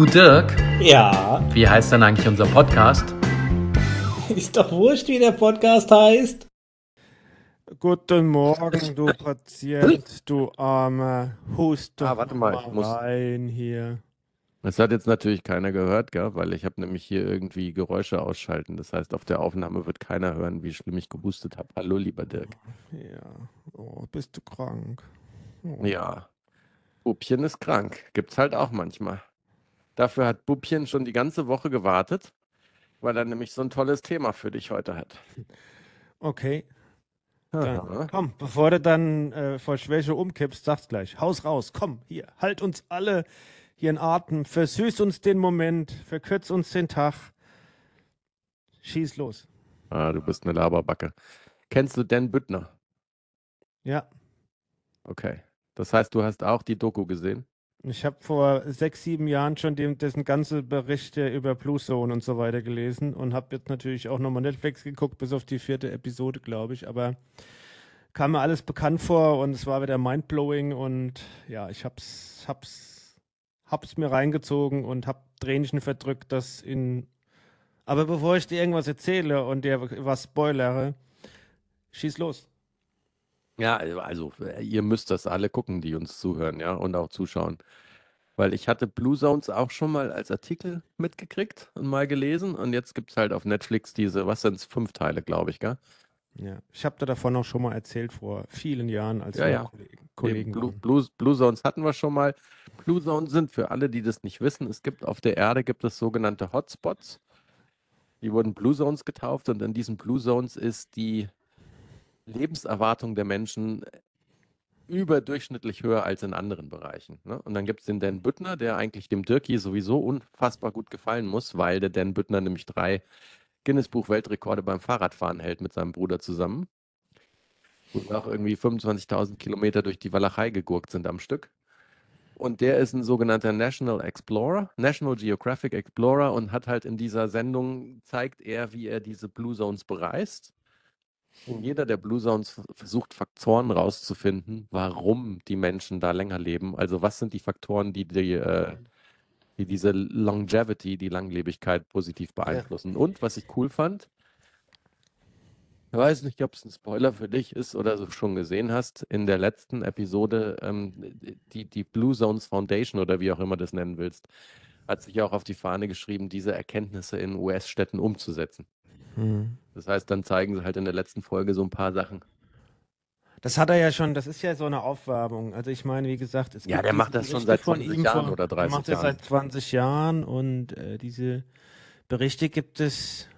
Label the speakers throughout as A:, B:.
A: Du Dirk,
B: Ja,
A: wie heißt denn eigentlich unser Podcast?
B: ist doch wurscht, wie der Podcast heißt.
C: Guten Morgen, du Patient, du armer Hust doch
D: Ah, warte mal, ich muss-
C: rein hier.
D: Das hat jetzt natürlich keiner gehört, gell? weil ich habe nämlich hier irgendwie Geräusche ausschalten. Das heißt, auf der Aufnahme wird keiner hören, wie schlimm ich gehustet habe. Hallo, lieber Dirk.
C: Ja, oh, bist du krank? Oh.
D: Ja, Bubchen ist krank. Gibt's halt auch manchmal. Dafür hat Bubchen schon die ganze Woche gewartet, weil er nämlich so ein tolles Thema für dich heute hat.
C: Okay, dann komm, bevor du dann äh, vor Schwäche umkippst, sag's gleich. Haus raus, komm, hier, halt uns alle hier in Atem, versüß uns den Moment, verkürz uns den Tag. Schieß los.
D: Ah, du bist eine Laberbacke. Kennst du Dan Büttner?
C: Ja,
D: Okay. Das heißt, du hast auch die Doku gesehen?
C: Ich habe vor sechs, sieben Jahren schon dem, dessen ganze Berichte über Blue Zone und so weiter gelesen und habe jetzt natürlich auch nochmal Netflix geguckt, bis auf die vierte Episode, glaube ich. Aber kam mir alles bekannt vor und es war wieder mindblowing und ja, ich hab's, hab's, hab's mir reingezogen und hab Tränchen verdrückt, das in. Aber bevor ich dir irgendwas erzähle und dir was spoilere, schieß los.
D: Ja, also äh, ihr müsst das alle gucken, die uns zuhören, ja, und auch zuschauen. Weil ich hatte Blue Zones auch schon mal als Artikel mitgekriegt und mal gelesen. Und jetzt gibt es halt auf Netflix diese, was sind es, fünf Teile, glaube ich, gell?
C: Ja, ich habe dir davon auch schon mal erzählt vor vielen Jahren, als
D: Ja, ja.
C: Kollegen,
D: Blue. Blue, Blue Zones hatten wir schon mal. Blue Zones sind für alle, die das nicht wissen, es gibt auf der Erde gibt es sogenannte Hotspots. Die wurden Blue Zones getauft und in diesen Blue Zones ist die Lebenserwartung der Menschen überdurchschnittlich höher als in anderen Bereichen. Ne? Und dann gibt es den Dan Büttner, der eigentlich dem Dirki sowieso unfassbar gut gefallen muss, weil der Dan Büttner nämlich drei Guinness-Buch-Weltrekorde beim Fahrradfahren hält mit seinem Bruder zusammen. Und auch irgendwie 25.000 Kilometer durch die Walachei gegurkt sind am Stück. Und der ist ein sogenannter National Explorer, National Geographic Explorer und hat halt in dieser Sendung zeigt er, wie er diese Blue Zones bereist. Und jeder der Blue Zones versucht Faktoren rauszufinden, warum die Menschen da länger leben. Also was sind die Faktoren, die, die, äh, die diese Longevity, die Langlebigkeit positiv beeinflussen. Und was ich cool fand, ich weiß nicht, ob es ein Spoiler für dich ist oder du schon gesehen hast, in der letzten Episode, ähm, die, die Blue Zones Foundation oder wie auch immer das nennen willst, hat sich auch auf die Fahne geschrieben, diese Erkenntnisse in US-Städten umzusetzen.
C: Hm.
D: Das heißt, dann zeigen sie halt in der letzten Folge so ein paar Sachen.
C: Das hat er ja schon, das ist ja so eine Aufwärmung. Also ich meine, wie gesagt, es
D: Ja,
C: gibt
D: der macht das schon seit
C: von
D: 20
C: ihm
D: Jahren
C: vor-
D: oder
C: Der
D: 30
C: macht das
D: Jahren.
C: seit 20 Jahren und äh, diese Berichte gibt es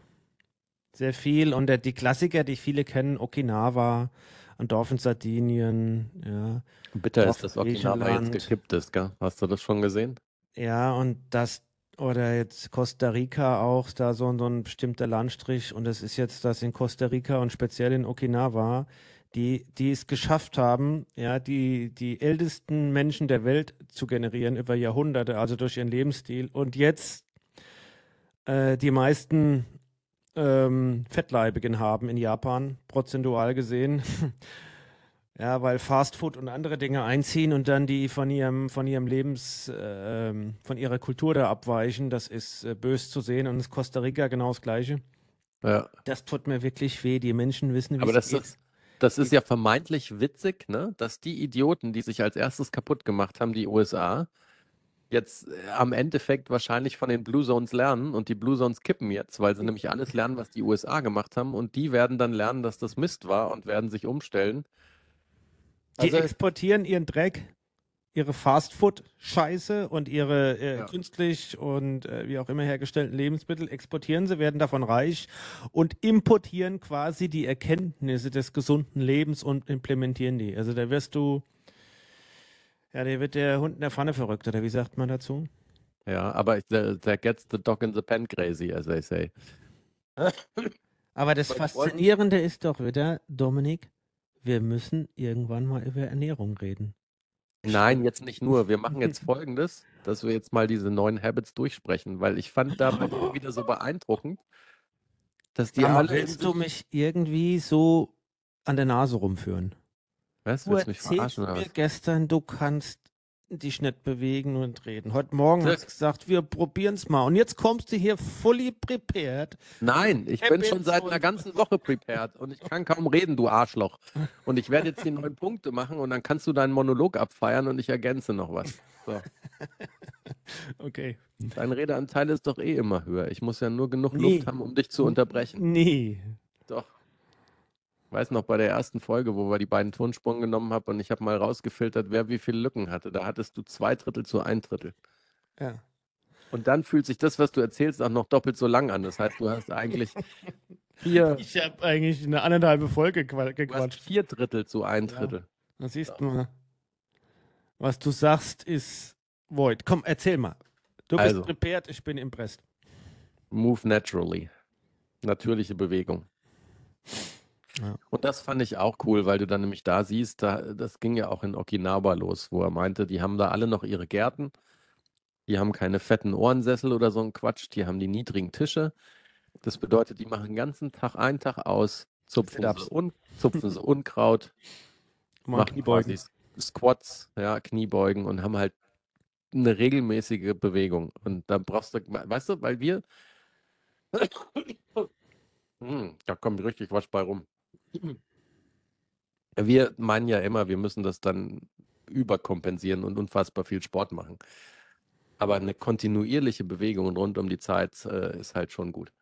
C: sehr viel. Und der, die Klassiker, die viele kennen, Okinawa, ein Dorf in Sardinien, ja.
D: Bitter
C: Dorf
D: ist, dass
C: in
D: Okinawa jetzt gekippt ist, gell? Hast du das schon gesehen?
C: Ja, und das, oder jetzt Costa Rica auch, da so, so ein bestimmter Landstrich. Und es ist jetzt das in Costa Rica und speziell in Okinawa, die, die es geschafft haben, ja, die, die ältesten Menschen der Welt zu generieren über Jahrhunderte, also durch ihren Lebensstil. Und jetzt äh, die meisten ähm, Fettleibigen haben in Japan, prozentual gesehen. Ja, weil Fast Food und andere Dinge einziehen und dann die von ihrem, von ihrem Lebens, ähm, von ihrer Kultur da abweichen, das ist äh, bös zu sehen und in Costa Rica genau das Gleiche.
D: Ja.
C: Das tut mir wirklich weh. Die Menschen wissen, wie
D: Aber
C: es
D: das
C: geht.
D: ist, das ist ja vermeintlich witzig, ne? Dass die Idioten, die sich als erstes kaputt gemacht haben, die USA, jetzt äh, am Endeffekt wahrscheinlich von den Blue Zones lernen und die Blue Zones kippen jetzt, weil sie nämlich alles lernen, was die USA gemacht haben und die werden dann lernen, dass das Mist war und werden sich umstellen.
C: Die
D: Also,
C: exportieren ihren Dreck, ihre Fastfood-Scheiße und ihre äh,
D: Ja.
C: künstlich und äh, wie auch immer hergestellten Lebensmittel exportieren sie, werden davon reich und importieren quasi die Erkenntnisse des gesunden Lebens und implementieren die. Also da wirst du, ja, da wird der Hund in der Pfanne verrückt, oder wie sagt man dazu?
D: ja, aber that gets the dog in the pen crazy, as they say.
C: Aber das Faszinierende ist doch wieder, Dominik, wir müssen irgendwann mal über Ernährung reden.
D: Nein, jetzt nicht nur. Wir machen jetzt Folgendes, dass wir jetzt mal diese neuen Habits durchsprechen, weil ich fand da wieder so beeindruckend, dass die
C: Aber
D: alle
C: willst du mich irgendwie so an der Nase rumführen?
D: Was?
C: Du
D: Willst du mich verarschen
C: mir gestern, du kannst dich nicht bewegen und reden. Heute Morgen hast du gesagt, wir probieren es mal. Und jetzt kommst du hier fully prepared.
D: Nein, ich bin schon seit einer ganzen Woche prepared und ich kann kaum reden, du Arschloch. Und ich werde jetzt hier neun Punkte machen und dann kannst du deinen Monolog abfeiern und ich ergänze noch was. So.
C: Okay.
D: Dein Redeanteil ist doch eh immer höher. Ich muss ja nur genug
C: Nee.
D: Luft haben, um dich zu unterbrechen.
C: Nee.
D: Weiß noch, bei der ersten Folge, wo wir die beiden Tonspuren genommen haben und ich habe mal rausgefiltert, wer wie viele Lücken hatte. Da hattest du zwei Drittel zu ein Drittel.
C: Ja.
D: Und dann fühlt sich das, was du erzählst, auch noch doppelt so lang an. Das heißt, du hast eigentlich vier,
C: Ich habe eigentlich eine anderthalbe Folge gequa-
D: du hast
C: gequatscht.
D: vier Drittel zu ein
C: Ja.
D: Drittel.
C: Da siehst du mal. Was du sagst, ist void. Komm, erzähl mal. Du bist
D: Also.
C: prepared, ich bin impressed.
D: Move naturally. Natürliche Bewegung.
C: Ja.
D: Und das fand ich auch cool, weil du dann nämlich da siehst, da, das ging ja auch in Okinawa los, wo er meinte, die haben da alle noch ihre Gärten, die haben keine fetten Ohrensessel oder so ein Quatsch, die haben die niedrigen Tische. Das bedeutet, die machen den ganzen Tag einen Tag aus, zupfen sie, Un zupfen sie Unkraut, machen
C: Kniebeugen.
D: Squats, ja, Kniebeugen und haben halt eine regelmäßige Bewegung. Und da brauchst du, weißt du, weil wir, Hm, da kommt richtig was bei rum. Wir meinen ja immer, wir müssen das dann überkompensieren und unfassbar viel Sport machen. Aber eine kontinuierliche Bewegung rund um die Zeit äh, ist halt schon gut.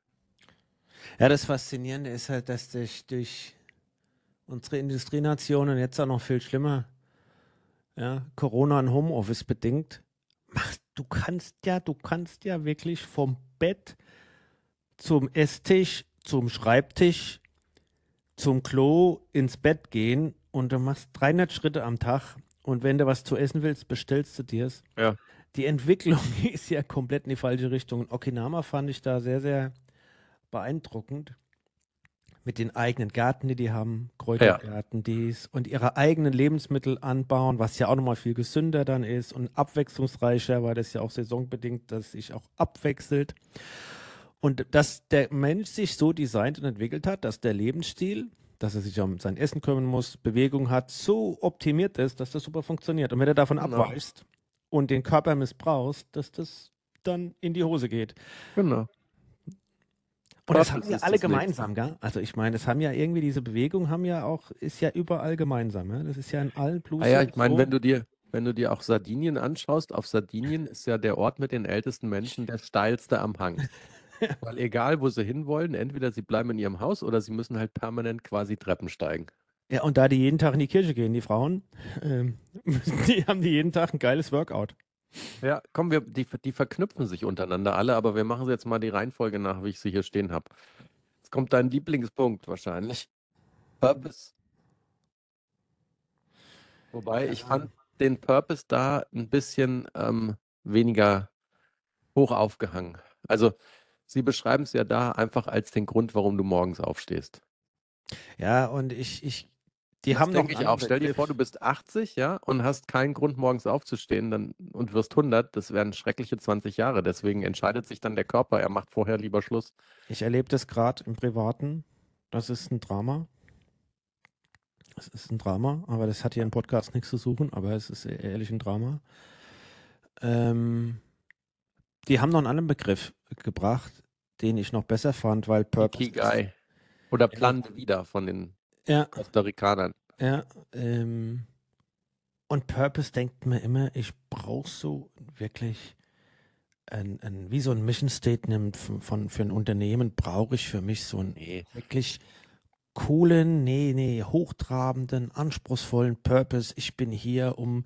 C: Ja, das Faszinierende ist halt, dass durch, durch unsere Industrienationen jetzt auch noch viel schlimmer, ja, Corona und Homeoffice bedingt, machst, du kannst ja, du kannst ja wirklich vom Bett zum Esstisch, zum Schreibtisch, zum Klo ins Bett gehen und du machst 300 Schritte am Tag und wenn du was zu essen willst, bestellst du dir's.
D: Ja.
C: Die Entwicklung ist ja komplett in die falsche Richtung. Und Okinawa fand ich da sehr, sehr beeindruckend. Mit den eigenen Gärten, die die haben, Kräutergärten, dies und ihre eigenen Lebensmittel anbauen, was ja auch nochmal viel gesünder dann ist und abwechslungsreicher, weil das ja auch saisonbedingt, dass sich auch abwechselt. Und dass der Mensch sich so designt und entwickelt hat, dass der Lebensstil, dass er sich um sein Essen kümmern muss, Bewegung hat, so optimiert ist, dass das super funktioniert. Und wenn du davon
D: Genau.
C: abweichst und den Körper missbrauchst, dass das dann in die Hose geht.
D: Genau.
C: Und das haben
D: ist
C: alle gemeinsam, gell? Also ich meine, das haben ja irgendwie diese Bewegung haben ja auch, ist ja überall gemeinsam, ja? Das ist ja in allen Blues.
D: Ah ja, ich meine, wenn du dir, wenn du dir auch Sardinien anschaust, auf Sardinien ist ja der Ort mit den ältesten Menschen der steilste am Hang. Weil egal, wo sie hinwollen, entweder sie bleiben in ihrem Haus oder sie müssen halt permanent quasi Treppen steigen.
C: Ja, und da die jeden Tag in die Kirche gehen, die Frauen, ähm, die haben die jeden Tag ein geiles Workout.
D: Ja, komm, wir, die, die verknüpfen sich untereinander alle, aber wir machen sie jetzt mal die Reihenfolge nach, wie ich sie hier stehen habe. Jetzt kommt dein Lieblingspunkt wahrscheinlich. Purpose. Wobei, ich fand den Purpose da ein bisschen ähm, weniger hoch aufgehangen. Also, sie beschreiben es ja da einfach als den Grund, warum du morgens aufstehst.
C: Ja, und ich, ich, die
D: Das
C: haben noch
D: denke
C: einen
D: ich auch. Stell dir vor, du bist 80, ja, und hast keinen Grund, morgens aufzustehen dann, und wirst 100. Das wären schreckliche 20 Jahre. Deswegen entscheidet sich dann der Körper, er macht vorher lieber Schluss.
C: Ich erlebe das gerade im Privaten. Das ist ein Drama. Es ist ein Drama, aber das hat hier im Podcast nichts zu suchen, aber es ist ehrlich ein Drama. Ähm, die haben noch einen anderen Begriff gebracht, den ich noch besser fand, weil Purpose.
D: Ikigai. Oder Plan de Vida von den
C: Ja,
D: Costa Ricanern.
C: ja. Ähm, und Purpose denkt mir immer, ich brauche so wirklich ein, ein, wie so ein Mission Statement von, von für ein Unternehmen brauche ich für mich so ein
D: Nee.
C: wirklich coolen, nee, nee, hochtrabenden, anspruchsvollen Purpose. Ich bin hier, um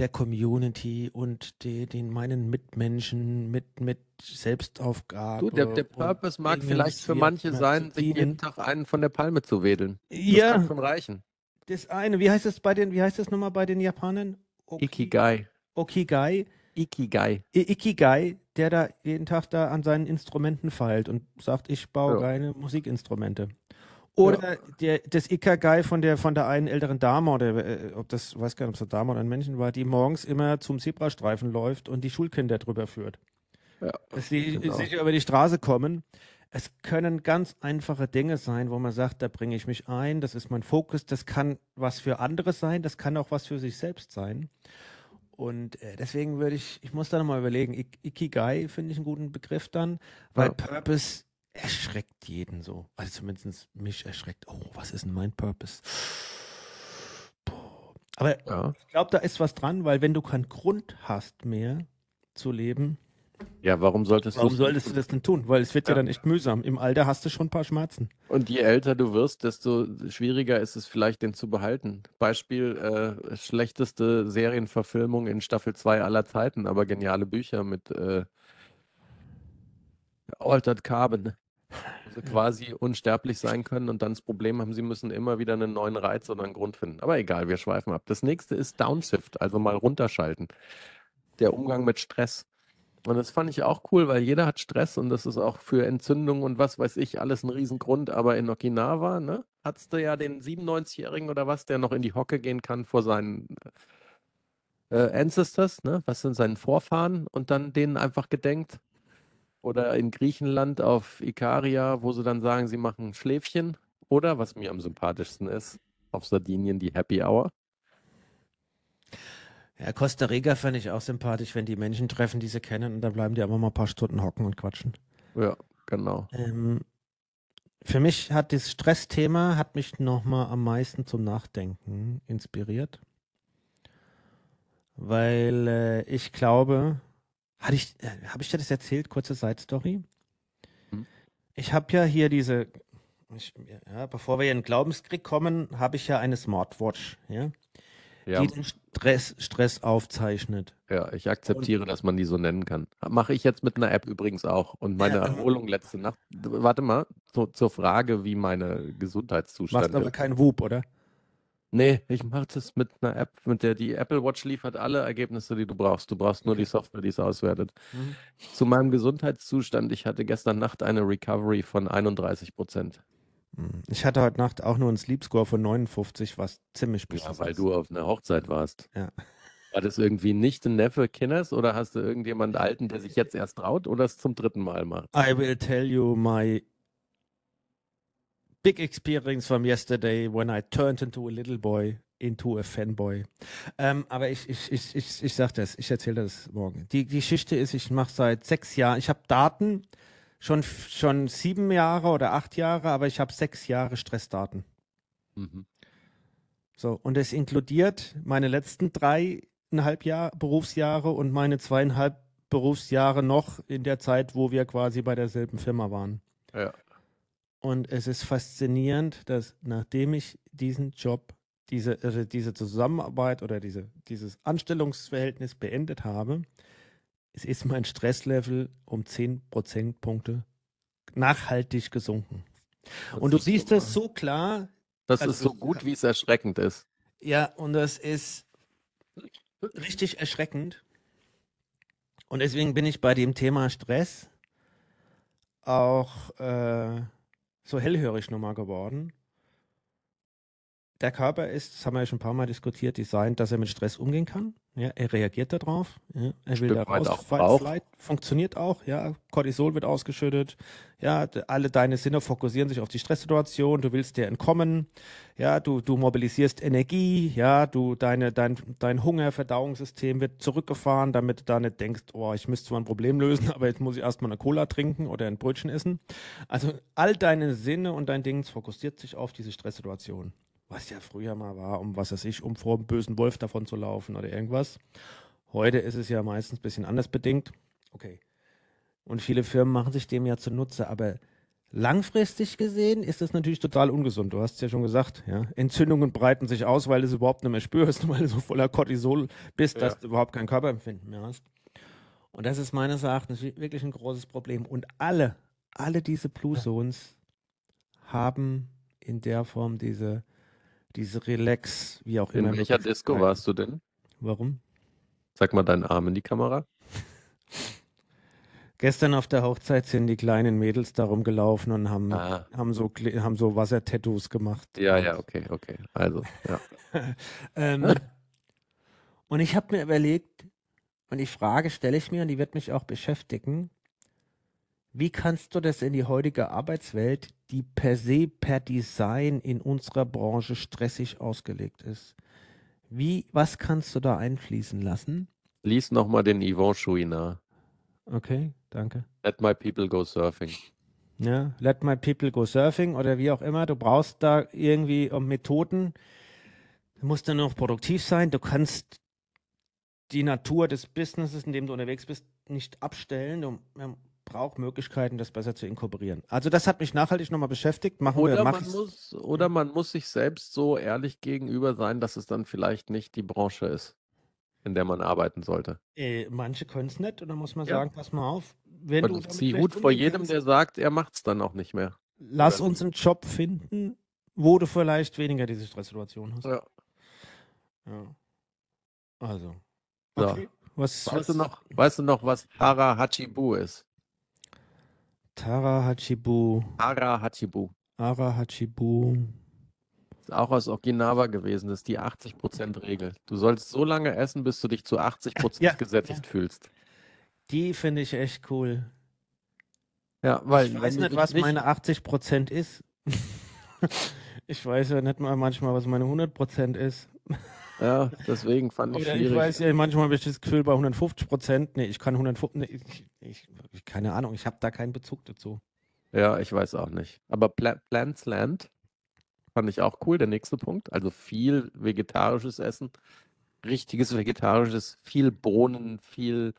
C: der Community und die, den meinen Mitmenschen mit, mit Selbstaufgabe.
D: Du, der, der Purpose mag vielleicht für manche sein, sich jeden. Tag einen von der Palme zu wedeln. Das
C: Ja,
D: kann schon reichen.
C: das eine, wie heißt es bei den, wie heißt das nochmal bei den Japanern? Oki-
D: Ikigai.
C: Okigai.
D: Ikigai.
C: Ikigai, der da jeden Tag da an seinen Instrumenten feilt und sagt, ich baue
D: Ja.
C: geile Musikinstrumente. Oder der, das Ikigai von der, von der einen älteren Dame, oder äh, ob das, weiß gar nicht, ob es eine Dame oder ein Männchen war, die morgens immer zum Zebrastreifen läuft und die Schulkinder drüber führt.
D: Ja,
C: Dass sie
D: genau.
C: sicher über die Straße kommen. Es können ganz einfache Dinge sein, wo man sagt, da bringe ich mich ein, das ist mein Fokus, das kann was für andere sein, das kann auch was für sich selbst sein. und äh, deswegen würde ich, ich muss da nochmal überlegen, Ik Ikigai finde ich einen guten Begriff dann, weil
D: Ja.
C: Purpose erschreckt jeden so. Also zumindest mich erschreckt, oh, was ist denn mein Purpose? Boah. Aber
D: Ja.
C: ich glaube, da ist was dran, weil wenn du keinen Grund hast mehr zu leben,
D: Ja, warum solltest
C: warum solltest du das denn tun? Weil es wird ja
D: Ja.
C: dann echt mühsam. Im Alter hast du schon ein paar Schmerzen.
D: Und je älter du wirst, desto schwieriger ist es vielleicht, den zu behalten. Beispiel, äh, schlechteste Serienverfilmung in Staffel 2 aller Zeiten, aber geniale Bücher mit äh, Altered Carbon. Sie quasi unsterblich sein können und dann das Problem haben, sie müssen immer wieder einen neuen Reiz oder einen Grund finden. Aber egal, wir schweifen ab. Das nächste ist Downshift, also mal runterschalten. Der Umgang mit Stress. Und das fand ich auch cool, weil jeder hat Stress und das ist auch für Entzündung und was weiß ich, alles ein Riesengrund. Aber in Okinawa, ne, hattest du ja den 97-Jährigen oder was, der noch in die Hocke gehen kann vor seinen äh, Ancestors, ne, was sind seinen Vorfahren und dann denen einfach gedenkt. Oder in Griechenland auf Ikaria, wo sie dann sagen, sie machen Schläfchen. Oder, was mir am sympathischsten ist, auf Sardinien die Happy Hour.
C: Ja, Costa Rica fände ich auch sympathisch, wenn die Menschen treffen, die sie kennen und dann bleiben die einfach mal ein paar Stunden hocken und quatschen.
D: Ja, genau.
C: Ähm, für mich hat das Stressthema hat mich nochmal am meisten zum Nachdenken inspiriert. Weil äh, ich glaube, hatte ich, äh, habe ich dir das erzählt, kurze Side Story?
D: Hm.
C: Ich habe ja hier diese, ich, ja, bevor wir in den Glaubenskrieg kommen, habe ich ja eine Smartwatch, ja,
D: Ja,
C: die den Stress, Stress aufzeichnet.
D: ja, ich akzeptiere, dass man die so nennen kann. Mache ich jetzt mit einer App übrigens auch. Und meine
C: Ja.
D: Erholung letzte Nacht, warte mal, zu, zur Frage, wie meine Gesundheitszustand
C: Machst aber
D: ist.
C: keinen Whoop, oder?
D: Nee, ich mache das mit einer App, mit der die Apple Watch liefert alle Ergebnisse, die du brauchst. Du brauchst nur die Software, die es auswertet.
C: Mhm.
D: Zu meinem Gesundheitszustand, ich hatte gestern Nacht eine Recovery von 31 Prozent.
C: Hm. Ich hatte heute Nacht auch nur einen Sleep Score von 59, was ziemlich
D: Ja,
C: beschissen
D: weil
C: ist.
D: du auf einer Hochzeit warst.
C: Ja.
D: War das irgendwie nicht ein Neffe Kinders oder hast du irgendjemand Alten, der sich jetzt erst traut oder es zum dritten Mal macht?
C: I will tell you my big experience from yesterday when I turned into a little boy into a fanboy. Ähm, aber ich, ich, ich, ich, ich sag das, ich erzähle das morgen. Die, die Geschichte ist, ich mache seit sechs Jahren, ich habe Daten, schon, schon sieben Jahre oder acht Jahre, aber ich habe sechs Jahre Stressdaten. So, und es inkludiert meine letzten dreieinhalb Jahr, Berufsjahre und meine zweieinhalb Berufsjahre noch in der Zeit, wo wir quasi bei derselben Firma waren.
D: Ja.
C: Und es ist faszinierend, dass nachdem ich diesen Job, diese, also diese Zusammenarbeit oder diese, dieses Anstellungsverhältnis beendet habe, es ist mein Stresslevel um 10 Prozentpunkte nachhaltig gesunken. Und du siehst
D: super.
C: es so klar,
D: Das
C: also
D: ist so
C: das-
D: gut, wie es erschreckend ist.
C: Ja, und das ist richtig erschreckend. Und deswegen bin ich bei dem Thema Stress auch äh, so hellhörig nochmal geworden. Der Körper ist, das haben wir ja schon ein paar Mal diskutiert, designt, dass er mit Stress umgehen kann. Ja, er reagiert darauf. Ja, er will da raus.
D: auch.
C: Flight funktioniert auch. Ja, Cortisol wird ausgeschüttet. Ja, alle deine Sinne fokussieren sich auf die Stresssituation. Du willst dir entkommen. Ja, du, du mobilisierst Energie. Ja, du, deine, dein, dein Hunger-Verdauungssystem wird zurückgefahren, damit du da nicht denkst, oh, ich müsste zwar ein Problem lösen, aber jetzt muss ich erstmal eine Cola trinken oder ein Brötchen essen. Also all deine Sinne und dein Dings fokussiert sich auf diese Stresssituation. Was ja früher mal war, um was weiß ich, um vor dem bösen Wolf davon zu laufen oder irgendwas. Heute ist es ja meistens ein bisschen anders bedingt. Okay. Und viele Firmen machen sich dem ja zunutze, aber langfristig gesehen ist das natürlich total ungesund. Du hast es ja schon gesagt, ja. Entzündungen breiten sich aus, weil du es überhaupt nicht mehr spürst, weil du so voller Cortisol bist,
D: Ja.
C: dass du überhaupt kein Körperempfinden mehr hast. Und das ist meines Erachtens wi- wirklich ein großes Problem. Und alle, alle diese Blue Zones haben in der Form diese, diese Relax, wie auch
D: In
C: immer.
D: welcher Disco
C: Möglichkeiten.
D: warst du denn?
C: Warum?
D: Sag mal deinen Arm in die Kamera.
C: Gestern auf der Hochzeit sind die kleinen Mädels da rumgelaufen und haben,
D: Ah.
C: haben so, haben so Wassertattoos gemacht.
D: Ja, ja, okay, okay. Also, ja.
C: Ähm, und ich habe mir überlegt, und die Frage stelle ich mir, und die wird mich auch beschäftigen, wie kannst du das in die heutige Arbeitswelt, die per se per Design in unserer Branche stressig ausgelegt ist, Wie, was kannst du da einfließen lassen?
D: Lies nochmal den Yvon Chouinard.
C: Okay, danke.
D: Let my people go surfing.
C: Ja, let my people go surfing oder wie auch immer. Du brauchst da irgendwie ähm, Methoden. Du musst dann noch produktiv sein. Du kannst die Natur des Businesses, in dem du unterwegs bist, nicht abstellen. Du man braucht Möglichkeiten, das besser zu inkorporieren. Also das hat mich nachhaltig nochmal beschäftigt. Machen wir,
D: Oder
C: mach
D: man
C: ich's.
D: muss, oder man muss sich selbst so ehrlich gegenüber sein, dass es dann vielleicht nicht die Branche ist, in der man arbeiten sollte.
C: Äh, manche können es nicht und dann muss man
D: Ja.
C: sagen, pass mal auf, wenn du
D: Und
C: damit
D: zieh Hut vor jedem, der sagt, er macht es dann auch nicht mehr.
C: lass
D: oder-
C: uns einen Job finden, wo du vielleicht weniger diese Stresssituation hast.
D: Ja.
C: Ja. Also.
D: So.
C: Okay. Was,
D: Weißt
C: was
D: du noch, weißt du noch, was Hara Hachibu ist?
C: Tara Hachibu,
D: Hara Hachibu.
C: Ara Hachibu.
D: Ist auch aus Okinawa gewesen. Das ist die 80%-Regel. Du sollst so lange essen, bis du dich zu 80%
C: Ja,
D: gesättigt fühlst.
C: Die finde ich echt cool.
D: Ja, weil
C: ich weiß nicht, was meine 80% ist. ich weiß ja nicht mal manchmal, was meine 100% ist.
D: Ja, deswegen fand ich
C: Oder ich
D: schwierig.
C: weiß ja, manchmal habe ich das Gefühl bei 150%. Nee, ich kann 150, nee, ich, ich, ich, keine Ahnung, ich habe da keinen Bezug dazu.
D: Ja, ich weiß auch nicht. Aber Pla Plants Land fand ich auch cool, der nächste Punkt. Also viel vegetarisches Essen, richtiges vegetarisches, viel Bohnen, viel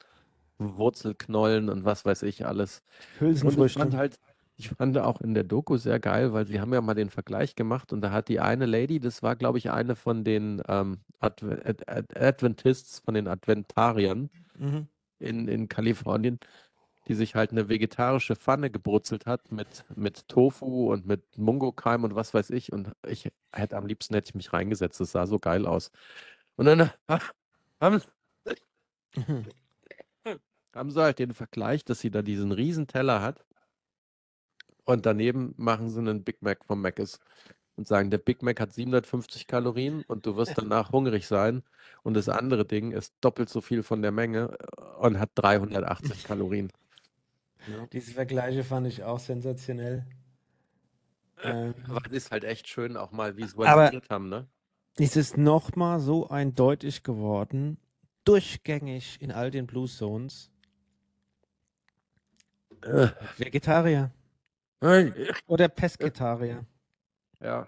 D: Wurzelknollen und was weiß ich alles. Und ich
C: Hülsenfrüchte.
D: fand halt, ich fand auch in der Doku sehr geil, weil sie haben ja mal den Vergleich gemacht und da hat die eine Lady, das war glaube ich eine von den ähm, Adve Ad Ad Adventists, von den Adventariern
C: Mhm.
D: in, in Kalifornien, die sich halt eine vegetarische Pfanne gebrutzelt hat mit, mit Tofu und mit Mungokeim und was weiß ich. Und ich hätte am liebsten hätte ich mich reingesetzt. Das sah so geil aus. Und dann äh, haben,
C: Mhm.
D: haben sie halt den Vergleich, dass sie da diesen riesen Teller hat und daneben machen sie einen Big Mac vom Mc's und sagen, der Big Mac hat 750 Kalorien und du wirst danach hungrig sein und das andere Ding ist doppelt so viel von der Menge äh, und hat 380 Kalorien.
C: Diese Vergleiche fand ich auch sensationell. Ähm,
D: Aber es ist halt echt schön auch mal
C: Aber-
D: visualisiert haben, ne?
C: es ist nochmal so eindeutig geworden, durchgängig in all den Blue Zones.
D: Äh,
C: Vegetarier oder Pesketarier.
D: Ja,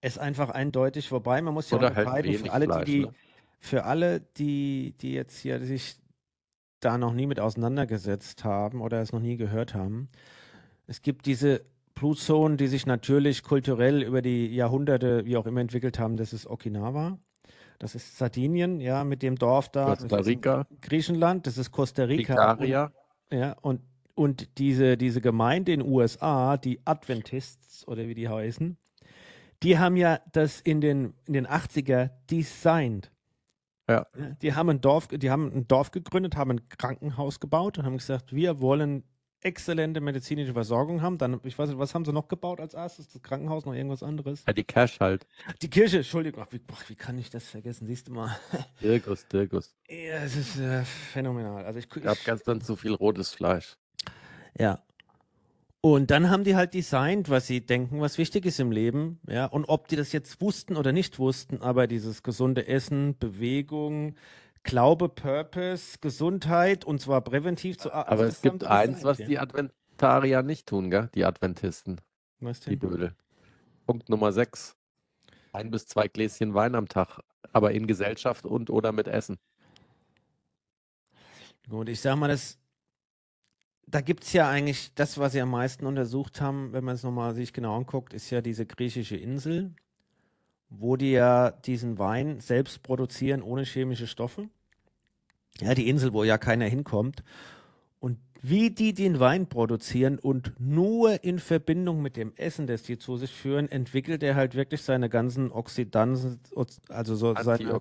C: Ist einfach eindeutig, wobei man muss ja
D: oder halt
C: unterscheiden
D: wenig
C: für alle,
D: Fleisch,
C: die, die
D: ne?
C: für alle, die, die jetzt hier sich da noch nie mit auseinandergesetzt haben oder es noch nie gehört haben. Es gibt diese Blue Zone, die sich natürlich kulturell über die Jahrhunderte, wie auch immer, entwickelt haben. Das ist Okinawa. Das ist Sardinien, ja, mit dem Dorf da. Das
D: Costa
C: ist
D: Rica,
C: Griechenland, das ist Costa Rica.
D: Ikaria,
C: Ja, und, und diese, diese Gemeinde in den USA, die Adventists oder wie die heißen, die haben ja das in den, in den 80er designt.
D: Ja.
C: Die haben ein Dorf, die haben ein Dorf gegründet, haben ein Krankenhaus gebaut und haben gesagt, wir wollen exzellente medizinische Versorgung haben. Dann, ich weiß nicht, was haben sie noch gebaut als erstes? Das Krankenhaus, noch irgendwas anderes?
D: ja, die Cash halt.
C: Die Kirche, Entschuldigung, ach, wie, boah, wie kann ich das vergessen? Siehst du mal.
D: Dirkus, Dirkus.
C: ja, es ist äh, phänomenal. Also ich, ich
D: Gab gestern zu viel rotes Fleisch.
C: Ja. Und dann haben die halt designt, was sie denken, was wichtig ist im Leben. Ja, und ob die das jetzt wussten oder nicht wussten, aber dieses gesunde Essen, Bewegung, Glaube, Purpose, Gesundheit und zwar präventiv zu also
D: Aber es gibt
C: die
D: eins,
C: designt,
D: was
C: ja.
D: die Adventarier nicht tun, gell? Die Adventisten,
C: Was
D: die
C: denn?
D: Dödel. Punkt Nummer 6. Ein bis zwei Gläschen Wein am Tag, aber in Gesellschaft und oder mit Essen.
C: Gut, ich sag mal, das, da gibt es ja eigentlich das, was sie am meisten untersucht haben, wenn man es nochmal sich genau anguckt, ist ja diese griechische Insel, wo die ja diesen Wein selbst produzieren ohne chemische Stoffe. Ja, die Insel, wo ja keiner hinkommt. Und wie die den Wein produzieren und nur in Verbindung mit dem Essen, das die zu sich führen, entwickelt er halt wirklich seine ganzen Oxidantien, also so seine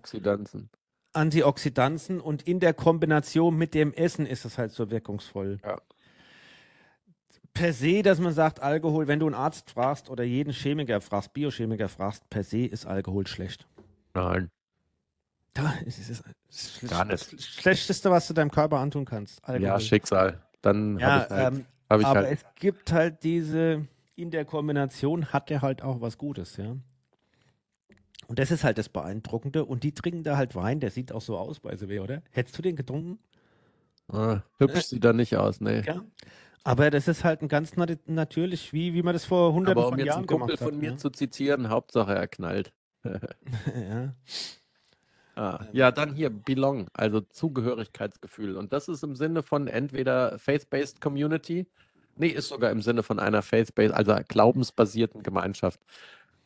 D: Antioxidantien.
C: Und in der Kombination mit dem Essen ist es halt so wirkungsvoll.
D: Ja.
C: Per se, dass man sagt, Alkohol, wenn du einen Arzt fragst oder jeden Chemiker fragst, Biochemiker fragst, per se ist Alkohol schlecht.
D: Nein.
C: Da ist es das
D: Gar nicht.
C: Schlechteste, was du deinem Körper antun kannst. Alkohol.
D: Ja, Schicksal. Dann
C: Ja,
D: habe ich halt,
C: ähm,
D: hab ich
C: aber
D: halt
C: es gibt halt diese, in der Kombination hat er halt auch was Gutes, ja. Und das ist halt das Beeindruckende. Und die trinken da halt Wein, der sieht auch so aus, bei the oder? Hättest du den getrunken?
D: Ah, hübsch sieht er nicht aus, nee.
C: Ja. Aber das ist halt ein ganz nat natürlich, wie, wie man das vor hunderten
D: Aber um
C: von
D: jetzt
C: Jahren
D: einen Kumpel
C: gemacht hat.
D: von mir
C: ne?
D: zu zitieren, Hauptsache er knallt.
C: ja.
D: Ah, ja, dann hier Belong, also Zugehörigkeitsgefühl. Und das ist im Sinne von entweder Faith-Based Community, nee, ist sogar im Sinne von einer Faith-Based, also glaubensbasierten Gemeinschaft.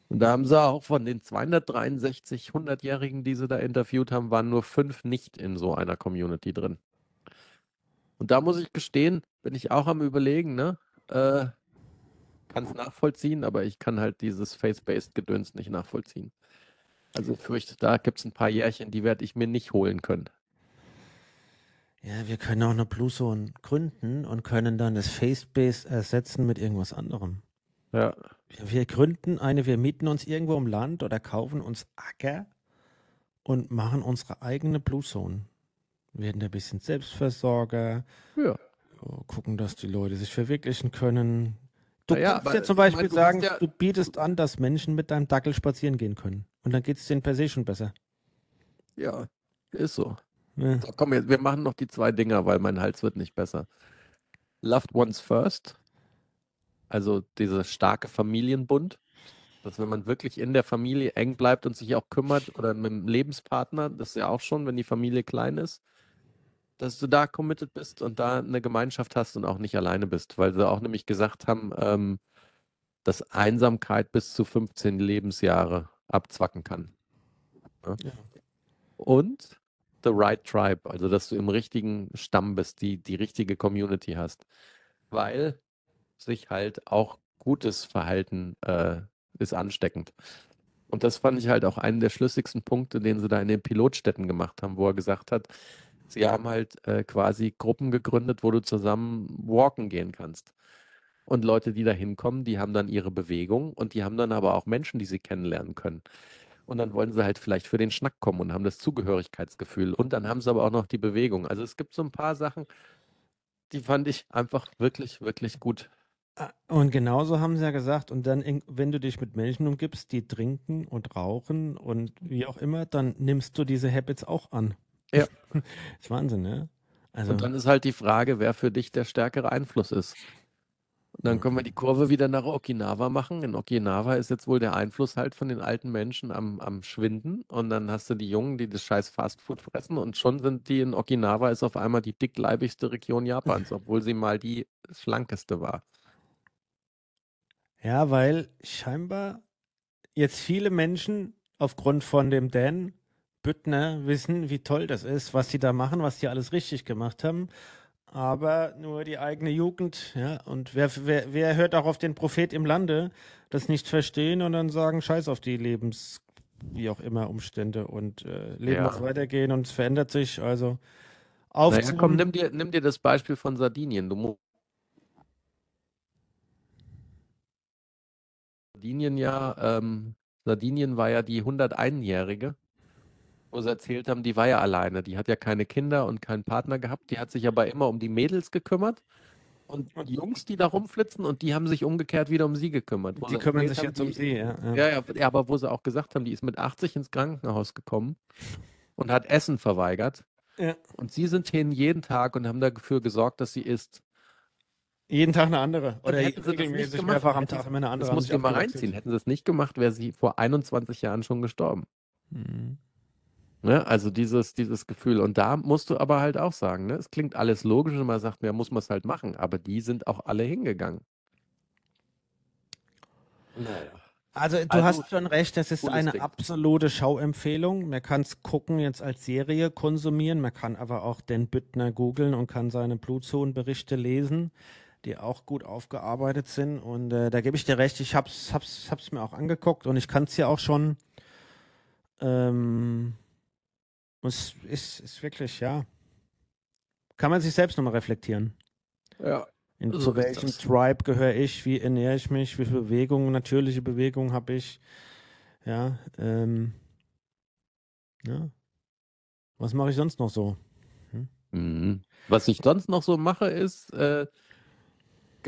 D: Und da haben sie auch von den 263 100-Jährigen, die sie da interviewt haben, waren nur fünf nicht in so einer Community drin. Und da muss ich gestehen, bin ich auch am Überlegen, ne? Äh, kann es nachvollziehen, aber ich kann halt dieses Faith-Based Gedöns nicht nachvollziehen. Also ich fürchte, da gibt es ein paar Jährchen, die werde ich mir nicht holen können.
C: Ja, wir können auch eine Blue Zone gründen und können dann das Face-Base ersetzen mit irgendwas anderem.
D: Ja.
C: Wir, wir gründen eine, wir mieten uns irgendwo im Land oder kaufen uns Acker und machen unsere eigene Blue Zone. Werden ein bisschen Selbstversorger,
D: Ja.
C: oh, gucken, dass die Leute sich verwirklichen können. Du
D: ja,
C: kannst ja zum Beispiel
D: du
C: sagen,
D: ja-
C: du bietest an, dass Menschen mit deinem Dackel spazieren gehen können. Und dann geht es denen per se schon besser.
D: Ja, ist so.
C: Ja.
D: So, komm, jetzt, wir machen noch die zwei Dinger, weil mein Hals wird nicht besser. Loved Ones First, also dieser starke Familienbund, dass wenn man wirklich in der Familie eng bleibt und sich auch kümmert oder mit dem Lebenspartner, das ist ja auch schon, wenn die Familie klein ist, dass du da committed bist und da eine Gemeinschaft hast und auch nicht alleine bist, weil sie auch nämlich gesagt haben, ähm, dass Einsamkeit bis zu 15 Lebensjahre abzwacken kann. Ja.
C: Ja.
D: Und the right tribe, also dass du im richtigen Stamm bist, die, die richtige Community hast. Weil sich halt auch gutes Verhalten äh, ist ansteckend. Und das fand ich halt auch einen der schlüssigsten Punkte, den sie da in den Pilotstädten gemacht haben, wo er gesagt hat, sie haben halt äh, quasi Gruppen gegründet, wo du zusammen walken gehen kannst. Und Leute, die da hinkommen, die haben dann ihre Bewegung und die haben dann aber auch Menschen, die sie kennenlernen können. Und dann wollen sie halt vielleicht für den Schnack kommen und haben das Zugehörigkeitsgefühl. Und dann haben sie aber auch noch die Bewegung. Also es gibt so ein paar Sachen, die fand ich einfach wirklich, wirklich gut.
C: Und genauso haben sie ja gesagt, und dann, wenn du dich mit Menschen umgibst, die trinken und rauchen und wie auch immer, dann nimmst du diese Habits auch an.
D: Ja.
C: Das ist Wahnsinn, ne? Also,
D: Und dann ist halt die Frage, wer für dich der stärkere Einfluss ist. Und dann können wir die Kurve wieder nach Okinawa machen. In Okinawa ist jetzt wohl der Einfluss halt von den alten Menschen am, am Schwinden. Und dann hast du die Jungen, die das scheiß Fastfood fressen. Und schon sind die in Okinawa ist auf einmal die dickleibigste Region Japans, obwohl sie mal die schlankeste war.
C: Ja, weil scheinbar jetzt viele Menschen aufgrund von dem Dan Büttner wissen, wie toll das ist, was die da machen, was die alles richtig gemacht haben. Aber nur die eigene Jugend, ja. Und wer, wer, wer hört auch auf den Prophet im Lande, das nicht verstehen und dann sagen, scheiß auf die Lebens, wie auch immer, Umstände und äh, Leben
D: Ja.
C: muss weitergehen und es verändert sich. Also auf
D: Naja, komm, nimm dir, nimm dir das Beispiel von Sardinien. Du Sardinien ja, ähm, Sardinien war ja die 101-Jährige, wo sie erzählt haben, die war ja alleine. Die hat ja keine Kinder und keinen Partner gehabt. Die hat sich aber immer um die Mädels gekümmert. Und die Jungs, die da rumflitzen, und die haben sich umgekehrt wieder um sie gekümmert.
C: Die
D: sie
C: kümmern sich
D: haben,
C: jetzt um
D: die-
C: sie, ja. ja.
D: Ja, ja, ja, aber wo sie auch gesagt haben, die ist mit 80 ins Krankenhaus gekommen und hat Essen verweigert.
C: Ja.
D: Und sie sind hin jeden Tag und haben dafür gesorgt, dass sie isst.
C: Jeden Tag eine andere. Oder regelmäßig
D: gemacht,
C: mehrfach am Tag immer eine andere.
D: Das
C: sich
D: du mal reinziehen. Hätten sie es nicht gemacht, wäre sie vor 21 Jahren schon gestorben.
C: Mhm.
D: Ne? Also dieses, dieses Gefühl. Und da musst du aber halt auch sagen, ne? es klingt alles logisch und man sagt, ja, muss man es halt machen. Aber die sind auch alle hingegangen. Naja.
C: Also du
D: Also,
C: hast schon recht, das ist eine
D: Ding.
C: absolute Schauempfehlung. Man kann es gucken jetzt als Serie konsumieren, man kann aber auch den Büttner googeln und kann seine Blutzonenberichte lesen, die auch gut aufgearbeitet sind. Und äh, da gebe ich dir recht, ich hab's, hab's, hab's mir auch angeguckt und ich kann es ja auch schon. Ähm, es ist, ist wirklich, ja. Kann man sich selbst nochmal reflektieren.
D: Ja.
C: In,
D: So
C: zu welchem
D: das.
C: Tribe gehöre ich? Wie ernähre ich mich? Wie viel Bewegung, natürliche Bewegung habe ich? Ja, ähm, ja. Was mache ich sonst noch so?
D: Mhm. Was ich sonst noch so mache, ist äh,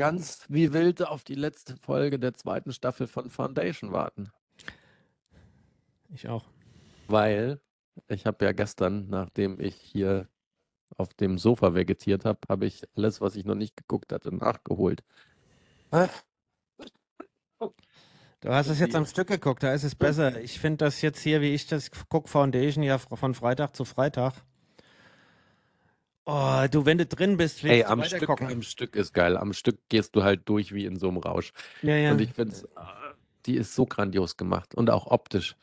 D: ganz wie wild auf die letzte Folge der zweiten Staffel von Foundation warten.
C: Ich auch.
D: Weil ich habe ja gestern, nachdem ich hier auf dem Sofa vegetiert habe, habe ich alles, was ich noch nicht geguckt hatte, nachgeholt.
C: Du hast es jetzt am Stück geguckt, da ist es besser. Ich finde das jetzt hier, wie ich das gucke, Foundation, ja von Freitag zu Freitag. Oh, du, wenn du drin bist, willst
D: Ey,
C: du
D: am Stück,
C: gucken.
D: am Stück ist geil. Am Stück gehst du halt durch wie in so einem Rausch.
C: Ja, ja.
D: Und ich finde es, die ist so grandios gemacht und auch optisch.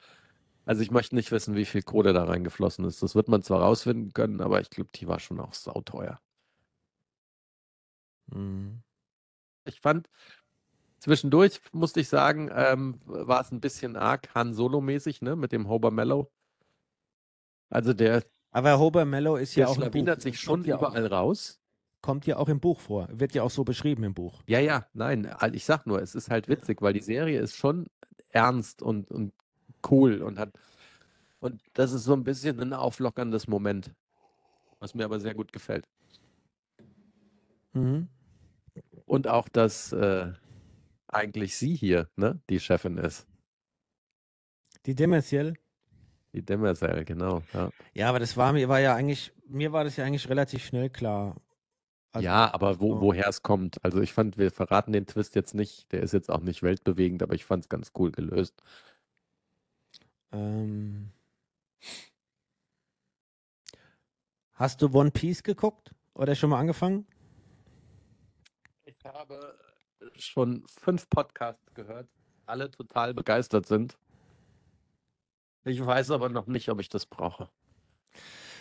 D: Also ich möchte nicht wissen, wie viel Kohle da reingeflossen ist. Das wird man zwar rausfinden können, aber ich glaube, die war schon auch sauteuer.
C: Mhm.
D: Ich fand, zwischendurch musste ich sagen, ähm, war es ein bisschen arg Han Solo-mäßig, ne, mit dem Hober Mellow. Also der,
C: Aber Hober Mellow ist ja
D: der
C: auch
D: schlawinert sich schon überall raus.
C: Auch, kommt ja auch im Buch vor. Wird ja auch so beschrieben im Buch.
D: Ja, ja, nein, also ich sag nur, es ist halt witzig, weil die Serie ist schon ernst und, und cool und hat, und das ist so ein bisschen ein auflockerndes Moment, was mir aber sehr gut gefällt.
C: Mhm.
D: Und auch, dass äh, eigentlich sie hier, ne, die Chefin ist.
C: Die Demerciel.
D: Die Demerzel, genau. Ja.
C: Ja, aber das war mir war ja eigentlich, mir war das ja eigentlich relativ schnell klar. Also-
D: ja, aber wo, woher es kommt. Also ich fand, wir verraten den Twist jetzt nicht. Der ist jetzt auch nicht weltbewegend, aber ich fand es ganz cool gelöst.
C: Ähm, hast du One Piece geguckt? Oder schon mal angefangen?
D: Ich habe schon fünf Podcasts gehört, alle total begeistert sind. Ich weiß aber noch nicht, ob ich das brauche.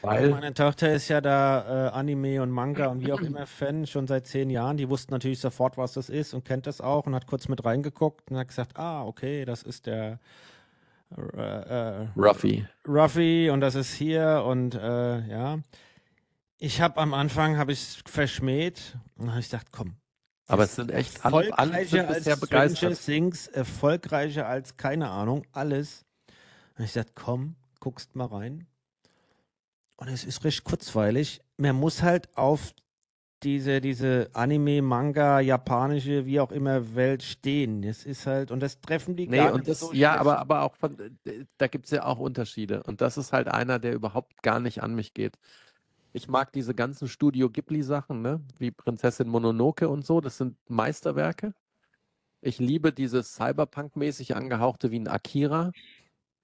D: Weil,
C: Meine Tochter ist ja da äh, Anime und Manga und wie auch immer Fan schon seit zehn Jahren. Die wusste natürlich sofort, was das ist und kennt das auch und hat kurz mit reingeguckt und hat gesagt, ah, okay, das ist der äh, äh,
D: Ruffy.
C: Ruffy und das ist hier und äh, ja. Ich habe am Anfang habe ich verschmäht und habe ich gedacht, komm.
D: Aber es sind echt
C: ist
D: alle, alle sind
C: als
D: bisher
C: Stranger
D: begeistert.
C: Things, erfolgreicher als keine Ahnung, alles. Und ich dachte, komm, guckst mal rein. Und es ist recht kurzweilig. Man muss halt auf diese, diese Anime, Manga, japanische, wie auch immer Welt stehen. Das ist halt, und das treffen die
D: Nee,
C: gar nicht
D: das,
C: so
D: ja,
C: schlecht.
D: aber, aber auch von, da gibt es ja auch Unterschiede. Und das ist halt einer, der überhaupt gar nicht an mich geht. Ich mag diese ganzen Studio Ghibli-Sachen, ne? Wie Prinzessin Mononoke und so. Das sind Meisterwerke. Ich liebe dieses Cyberpunk-mäßig angehauchte wie ein Akira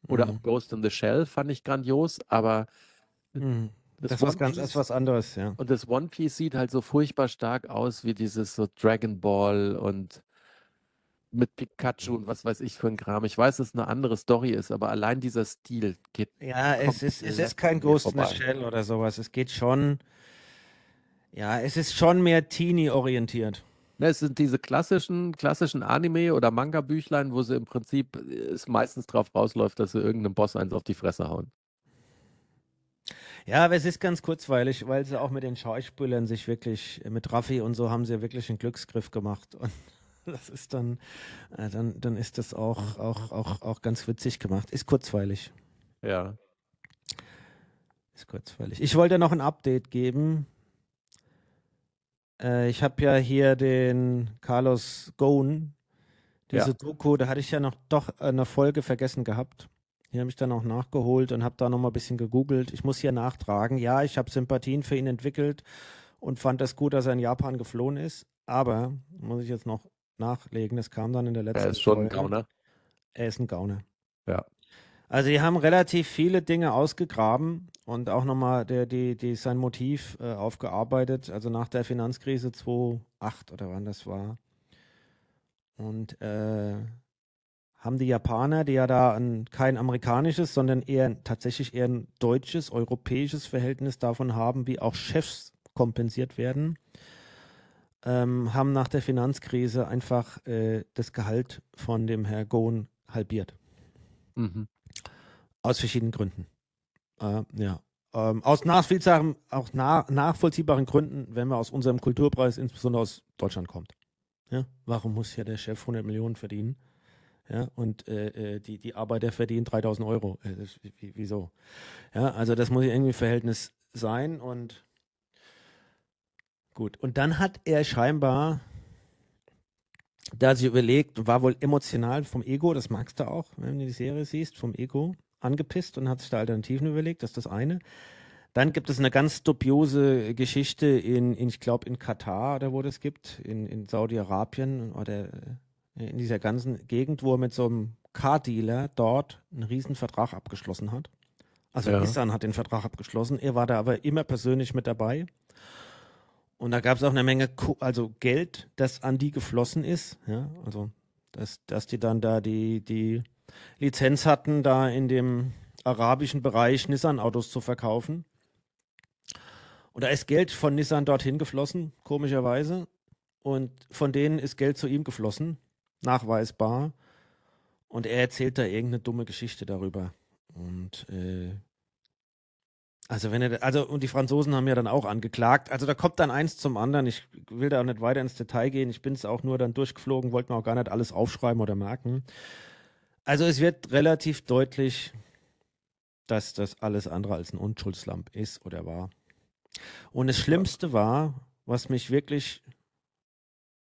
D: oder
C: Mhm.
D: auch Ghost in the Shell fand ich grandios, aber
C: Mhm.
D: das,
C: Das ist was ganz, das ist was anderes, ja.
D: und das One Piece sieht halt so furchtbar stark aus wie dieses so Dragon Ball und mit Pikachu und was weiß ich für ein Kram. Ich weiß, dass es eine andere Story ist, aber allein dieser Stil geht.
C: Ja, es ist, es ist kein Ghost in the. Shell oder sowas. Es geht schon, ja, es ist schon mehr Teenie-orientiert.
D: Ne, es sind diese klassischen, klassischen Anime- oder Manga-Büchlein, wo sie im Prinzip äh, es meistens drauf rausläuft, dass sie irgendeinem Boss eins auf die Fresse hauen.
C: Ja, aber es ist ganz kurzweilig, weil sie auch mit den Schauspielern sich wirklich, mit Raffi und so haben sie ja wirklich einen Glücksgriff gemacht. Und das ist dann, äh, dann, dann ist das auch, auch, auch, auch ganz witzig gemacht. Ist kurzweilig.
D: Ja.
C: Ist kurzweilig. Ich wollte noch ein Update geben. Äh, ich habe ja hier den Carlos Ghosn, diese
D: Ja.
C: Doku, da hatte ich ja noch doch eine Folge vergessen gehabt. Die habe ich dann auch nachgeholt und habe da noch mal ein bisschen gegoogelt. Ich muss hier nachtragen. Ja, ich habe Sympathien für ihn entwickelt und fand es gut, dass er in Japan geflohen ist. Aber, muss ich jetzt noch nachlegen, das kam dann in der letzten
D: Er ist schon ein
C: Folge.
D: Gauner.
C: Er ist ein Gauner.
D: Ja.
C: Also die haben relativ viele Dinge ausgegraben und auch nochmal der, die, die, sein Motiv äh, aufgearbeitet, also nach der Finanzkrise 2008 oder wann das war. Und äh, haben die Japaner, die ja da ein, kein amerikanisches, sondern eher tatsächlich eher ein deutsches, europäisches Verhältnis davon haben, wie auch Chefs kompensiert werden, ähm, haben nach der Finanzkrise einfach äh, das Gehalt von dem Herr Gohn halbiert.
D: Mhm.
C: Aus verschiedenen Gründen. Äh, ja. Ähm, aus nachvollziehbaren, auch na, nachvollziehbaren Gründen, wenn man aus unserem Kulturpreis, insbesondere aus Deutschland kommt. Ja? Warum muss hier der Chef 100 Millionen verdienen? Ja, und äh, äh, die, die Arbeiter verdienen 3000 Euro. Äh, wieso? Ja, also das muss irgendwie Verhältnis sein und gut. Und dann hat er scheinbar da sich überlegt, war wohl emotional vom Ego, das magst du auch, wenn du die Serie siehst, vom Ego, angepisst und hat sich da Alternativen überlegt. Das ist das eine. Dann gibt es eine ganz dubiose Geschichte in, in ich glaube, in Katar oder wo das gibt, in, in Saudi-Arabien oder äh, in dieser ganzen Gegend, wo er mit so einem Car-Dealer dort einen riesen Vertrag abgeschlossen hat. Also
D: Ja.
C: Nissan hat den Vertrag abgeschlossen. Er war da aber immer persönlich mit dabei. Und da gab es auch eine Menge Ko also Geld, das an die geflossen ist. Ja, also dass, dass die dann da die, die Lizenz hatten, da in dem arabischen Bereich Nissan-Autos zu verkaufen. Und da ist Geld von Nissan dorthin geflossen, komischerweise. Und von denen ist Geld zu ihm geflossen, nachweisbar. Und er erzählt da irgendeine dumme Geschichte darüber. Und äh, also wenn er, also und die Franzosen haben ja dann auch angeklagt. Also da kommt dann eins zum anderen. Ich will da auch nicht weiter ins Detail gehen. Ich bin es auch nur dann durchgeflogen, wollte mir auch gar nicht alles aufschreiben oder merken. Also es wird relativ deutlich, dass das alles andere als ein Unschuldslamp ist oder war. Und das Schlimmste war, was mich wirklich,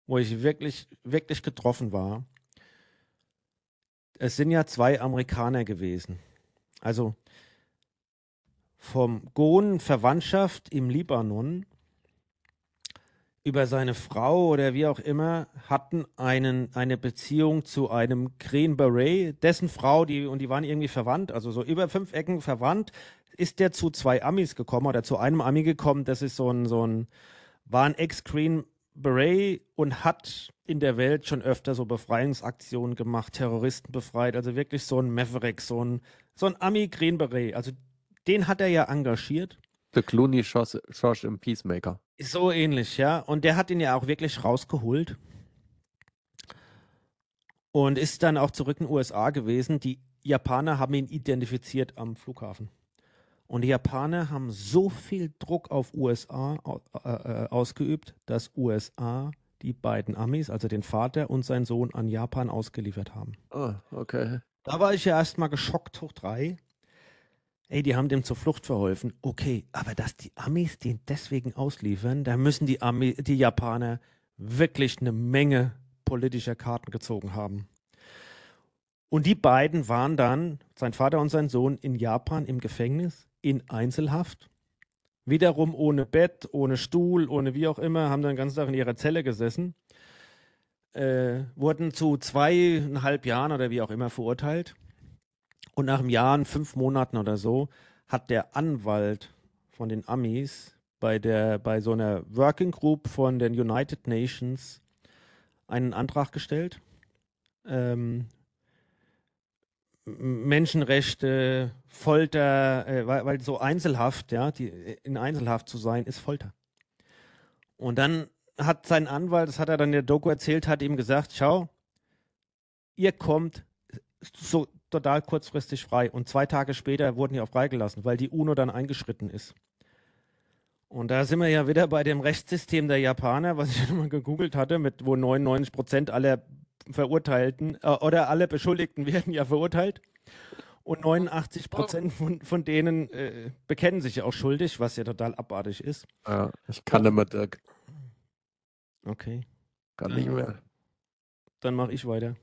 C: wo ich wirklich, wirklich getroffen war, es sind ja zwei Amerikaner gewesen. Also vom Gohn Verwandtschaft im Libanon über seine Frau oder wie auch immer hatten einen, eine Beziehung zu einem Green Beret, dessen Frau, die, und die waren irgendwie verwandt, also so über fünf Ecken verwandt, ist der zu zwei Amis gekommen oder zu einem Ami gekommen, das ist so ein, so ein, war ein Ex-Green Beret und hat in der Welt schon öfter so Befreiungsaktionen gemacht, Terroristen befreit, also wirklich so ein Maverick, so ein, so ein Ami Green Beret, also den hat er ja engagiert.
D: The Clooney schoss, schoss im Peacemaker.
C: So ähnlich, ja. Und der hat ihn ja auch wirklich rausgeholt. Und ist dann auch zurück in den USA gewesen. Die Japaner haben ihn identifiziert am Flughafen. Und die Japaner haben so viel Druck auf USA äh, äh, ausgeübt, dass USA die beiden Amis, also den Vater und seinen Sohn, an Japan ausgeliefert haben.
D: Ah, okay.
C: Da war ich ja erstmal geschockt hoch drei. Ey, die haben dem zur Flucht verholfen. Okay, aber dass die Amis den deswegen ausliefern, da müssen die, Ami, die Japaner wirklich eine Menge politischer Karten gezogen haben. Und die beiden waren dann, sein Vater und sein Sohn, in Japan im Gefängnis, in Einzelhaft. Wiederum ohne Bett, ohne Stuhl, ohne wie auch immer, haben dann den ganzen Tag in ihrer Zelle gesessen. Äh, wurden zu zweieinhalb Jahren oder wie auch immer verurteilt. Und nach einem Jahr, fünf Monaten oder so, hat der Anwalt von den Amis bei, der, bei so einer Working Group von den United Nations einen Antrag gestellt. Ähm, Menschenrechte, Folter, äh, weil, weil so Einzelhaft, ja, die, in Einzelhaft zu sein, ist Folter. Und dann hat sein Anwalt, das hat er dann in der Doku erzählt, hat ihm gesagt, schau, ihr kommt so total kurzfristig frei. Und zwei Tage später wurden die auch freigelassen, weil die UNO dann eingeschritten ist. Und da sind wir ja wieder bei dem Rechtssystem der Japaner, was ich nochmal gegoogelt hatte, mit wo 99 Prozent aller Verurteilten äh, oder alle Beschuldigten werden ja verurteilt. Und 89 Prozent von, von denen äh, bekennen sich ja auch schuldig, was ja total abartig ist.
D: Ja, ich kann nicht mehr, Dirk.
C: Okay,
D: Kann nicht mehr.
C: dann mache ich weiter.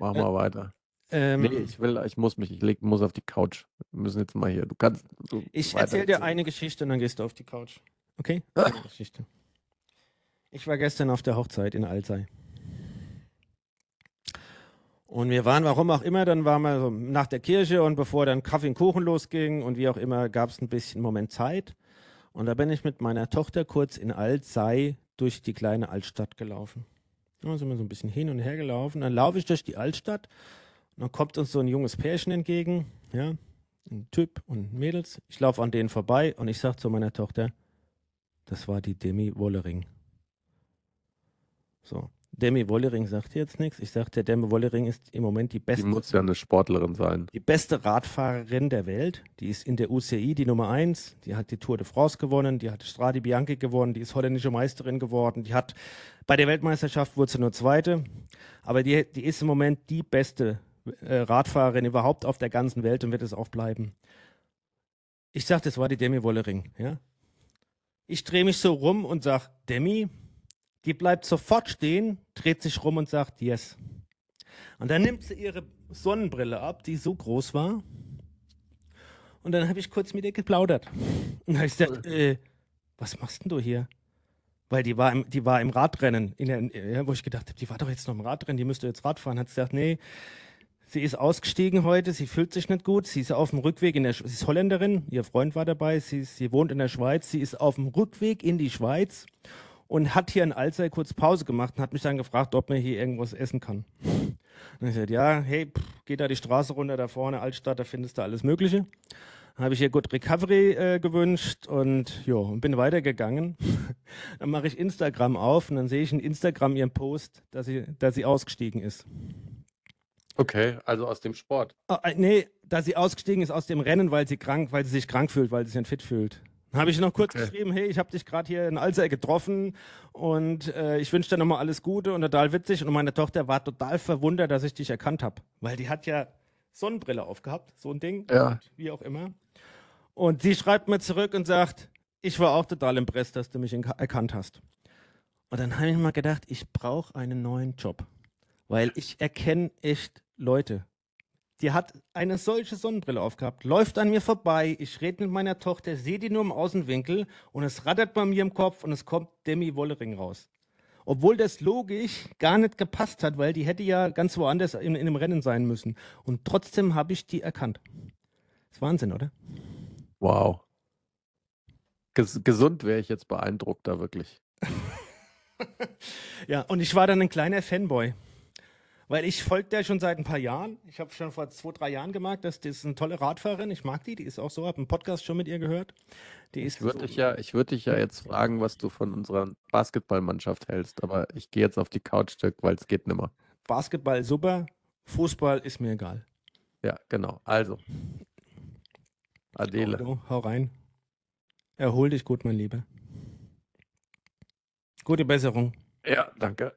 D: Mach
C: Äh,
D: mal weiter.
C: Ähm,
D: Nee, ich will, ich muss mich, ich leg, muss auf die Couch. Wir müssen jetzt mal hier. Du kannst. Du
C: Ich erzähle dir eine Geschichte und dann gehst du auf die Couch. Okay? Eine Geschichte. Ich war gestern auf der Hochzeit in Alzey. Und wir waren, warum auch immer, dann waren wir so nach der Kirche und bevor dann Kaffee und Kuchen losging und wie auch immer, gab es ein bisschen Moment Zeit. Und da bin ich mit meiner Tochter kurz in Alzey durch die kleine Altstadt gelaufen. Da sind wir so ein bisschen hin und her gelaufen. Dann laufe ich durch die Altstadt und dann kommt uns so ein junges Pärchen entgegen, ja, ein Typ und Mädels. Ich laufe an denen vorbei und ich sage zu meiner Tochter, das war die Demi Wollering. So, Demi Wollering sagt jetzt nichts. Ich sagte, Demi Wollering ist im Moment die
D: Die
C: beste,
D: muss ja eine Sportlerin sein.
C: die beste Radfahrerin der Welt. Die ist in der UCI die Nummer eins. Die hat die Tour de France gewonnen. Die hat Strade Bianchi gewonnen. Die ist holländische Meisterin geworden. Die hat bei der Weltmeisterschaft wurde sie nur Zweite. Aber die, die ist im Moment die beste Radfahrerin überhaupt auf der ganzen Welt und wird es auch bleiben. Ich sag, das war die Demi Wollering. Ja? Ich drehe mich so rum und sag, Demi, die bleibt sofort stehen, dreht sich rum und sagt, yes. Und dann nimmt sie ihre Sonnenbrille ab, die so groß war, Und dann habe ich kurz mit ihr geplaudert. Und habe ich gesagt, äh, was machst denn du hier? Weil die war im, die war im Radrennen, in der, wo ich gedacht habe, die war doch jetzt noch im Radrennen, die müsste jetzt Rad fahren. Hat sie gesagt, nee, sie ist ausgestiegen heute, sie fühlt sich nicht gut, sie ist auf dem Rückweg in der, Sch- sie ist Holländerin, ihr Freund war dabei, sie, ist, sie wohnt in der Schweiz, sie ist auf dem Rückweg in die Schweiz und hat hier in Alzey kurz Pause gemacht und hat mich dann gefragt, ob man hier irgendwas essen kann. Und ich sagte, ja, hey, pff, geh da die Straße runter, da vorne, Altstadt, da findest du alles Mögliche. Habe ich ihr Good Recovery äh, gewünscht und jo, bin weitergegangen. dann mache ich Instagram auf und dann sehe ich in Instagram ihren Post, dass sie, dass sie ausgestiegen ist.
D: Okay, also aus dem Sport.
C: Äh, nee, dass sie ausgestiegen ist aus dem Rennen, weil sie krank, weil sie sich krank fühlt, weil sie sich nicht fit fühlt. Dann habe ich noch kurz
D: Okay.
C: geschrieben, hey, ich habe dich gerade hier in Alzey getroffen und äh, ich wünsche dir nochmal alles Gute und total witzig. Und meine Tochter war total verwundert, dass ich dich erkannt habe, weil die hat ja Sonnenbrille aufgehabt, so ein Ding,
D: Ja.
C: wie auch immer. Und sie schreibt mir zurück und sagt, ich war auch total impressed, dass du mich erkannt hast. Und dann habe ich mir gedacht, ich brauche einen neuen Job, weil ich erkenne echt Leute. Die hat eine solche Sonnenbrille aufgehabt, läuft an mir vorbei, ich rede mit meiner Tochter, sehe die nur im Außenwinkel und es rattert bei mir im Kopf und es kommt Demi Wollering raus. Obwohl das logisch gar nicht gepasst hat, weil die hätte ja ganz woanders in, in einem Rennen sein müssen. Und trotzdem habe ich die erkannt. Das ist Wahnsinn, oder?
D: Wow. Ges gesund wäre ich jetzt beeindruckt, da wirklich.
C: Ja, und ich war dann ein kleiner Fanboy. Weil ich folge der schon seit ein paar Jahren. Ich habe schon vor zwei, drei Jahren gemerkt, dass das ist eine tolle Radfahrerin. Ich mag die, die ist auch so, habe einen Podcast schon mit ihr gehört. Die ist
D: Ich würde
C: so,
D: dich ja, ich würde dich ja jetzt fragen, was du von unserer Basketballmannschaft hältst, aber ich gehe jetzt auf die Couch, weil es geht nimmer.
C: Basketball super, Fußball ist mir egal.
D: Ja, genau. Also. Adele.
C: Du, hau rein. Erhol dich gut, mein Lieber. Gute Besserung.
D: Ja, danke.